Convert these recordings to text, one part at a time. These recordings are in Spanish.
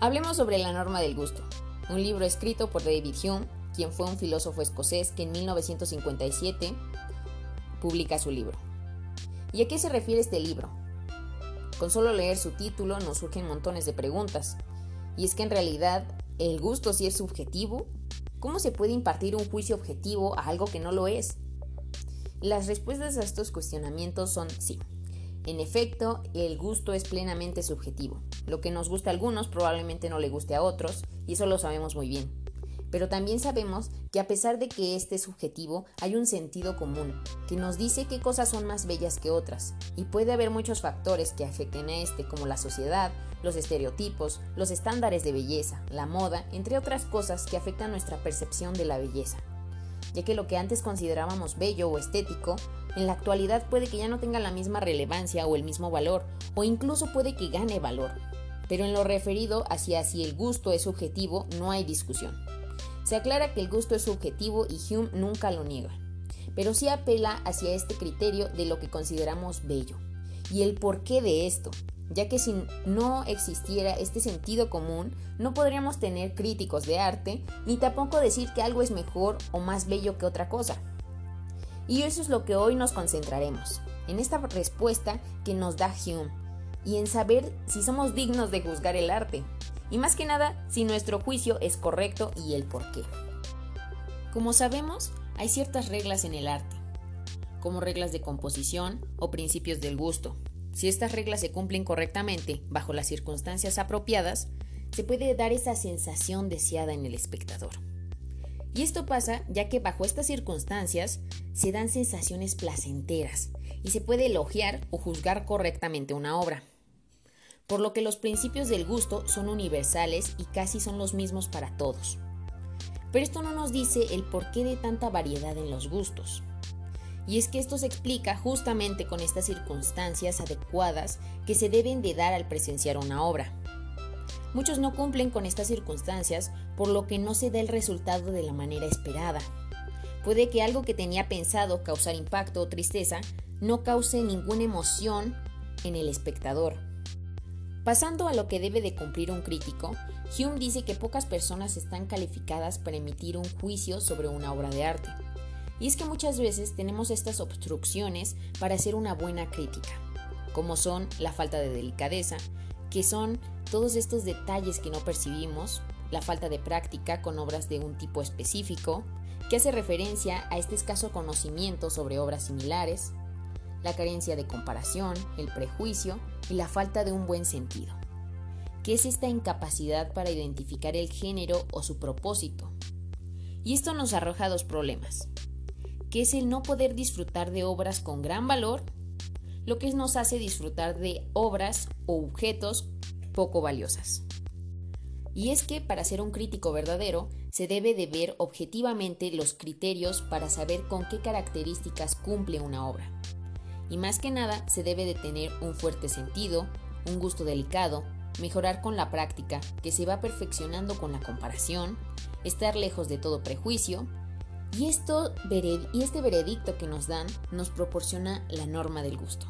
Hablemos sobre la norma del gusto, un libro escrito por David Hume, quien fue un filósofo escocés que en 1957 publica su libro. ¿Y a qué se refiere este libro? Con solo leer su título nos surgen montones de preguntas. Y es que en realidad, ¿el gusto sí es subjetivo? ¿Cómo se puede impartir un juicio objetivo a algo que no lo es? Las respuestas a estos cuestionamientos son sí. En efecto, el gusto es plenamente subjetivo. Lo que nos gusta a algunos probablemente no le guste a otros, y eso lo sabemos muy bien. Pero también sabemos que a pesar de que este es subjetivo, hay un sentido común, que nos dice qué cosas son más bellas que otras, y puede haber muchos factores que afecten a este, como la sociedad, los estereotipos, los estándares de belleza, la moda, entre otras cosas que afectan nuestra percepción de la belleza ya que lo que antes considerábamos bello o estético, en la actualidad puede que ya no tenga la misma relevancia o el mismo valor, o incluso puede que gane valor. Pero en lo referido hacia si el gusto es subjetivo, no hay discusión. Se aclara que el gusto es subjetivo y Hume nunca lo niega, pero sí apela hacia este criterio de lo que consideramos bello, y el porqué de esto, ya que si no existiera este sentido común, no podríamos tener críticos de arte, ni tampoco decir que algo es mejor o más bello que otra cosa. Y eso es lo que hoy nos concentraremos, en esta respuesta que nos da Hume, y en saber si somos dignos de juzgar el arte, y más que nada si nuestro juicio es correcto y el por qué. Como sabemos, hay ciertas reglas en el arte, como reglas de composición o principios del gusto, si estas reglas se cumplen correctamente, bajo las circunstancias apropiadas, se puede dar esa sensación deseada en el espectador. Y esto pasa ya que bajo estas circunstancias se dan sensaciones placenteras y se puede elogiar o juzgar correctamente una obra. Por lo que los principios del gusto son universales y casi son los mismos para todos. Pero esto no nos dice el porqué de tanta variedad en los gustos. Y es que esto se explica justamente con estas circunstancias adecuadas que se deben de dar al presenciar una obra. Muchos no cumplen con estas circunstancias por lo que no se da el resultado de la manera esperada. Puede que algo que tenía pensado causar impacto o tristeza no cause ninguna emoción en el espectador. Pasando a lo que debe de cumplir un crítico, Hume dice que pocas personas están calificadas para emitir un juicio sobre una obra de arte. Y es que muchas veces tenemos estas obstrucciones para hacer una buena crítica, como son la falta de delicadeza, que son todos estos detalles que no percibimos, la falta de práctica con obras de un tipo específico, que hace referencia a este escaso conocimiento sobre obras similares, la carencia de comparación, el prejuicio y la falta de un buen sentido, que es esta incapacidad para identificar el género o su propósito. Y esto nos arroja dos problemas que es el no poder disfrutar de obras con gran valor, lo que nos hace disfrutar de obras o objetos poco valiosas. Y es que para ser un crítico verdadero se debe de ver objetivamente los criterios para saber con qué características cumple una obra. Y más que nada se debe de tener un fuerte sentido, un gusto delicado, mejorar con la práctica, que se va perfeccionando con la comparación, estar lejos de todo prejuicio, y, este veredicto que nos dan nos proporciona la norma del gusto.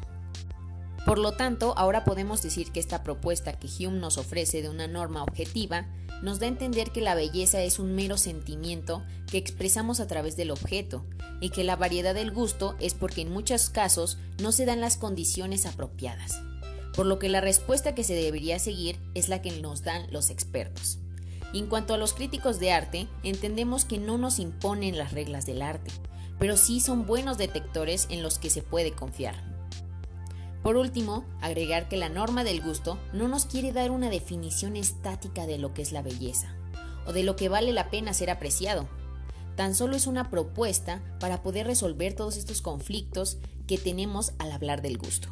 Por lo tanto, ahora podemos decir que esta propuesta que Hume nos ofrece de una norma objetiva nos da a entender que la belleza es un mero sentimiento que expresamos a través del objeto y que la variedad del gusto es porque en muchos casos no se dan las condiciones apropiadas, por lo que la respuesta que se debería seguir es la que nos dan los expertos en cuanto a los críticos de arte, entendemos que no nos imponen las reglas del arte, pero sí son buenos detectores en los que se puede confiar. Por último, agregar que la norma del gusto no nos quiere dar una definición estática de lo que es la belleza, o de lo que vale la pena ser apreciado. Tan solo es una propuesta para poder resolver todos estos conflictos que tenemos al hablar del gusto.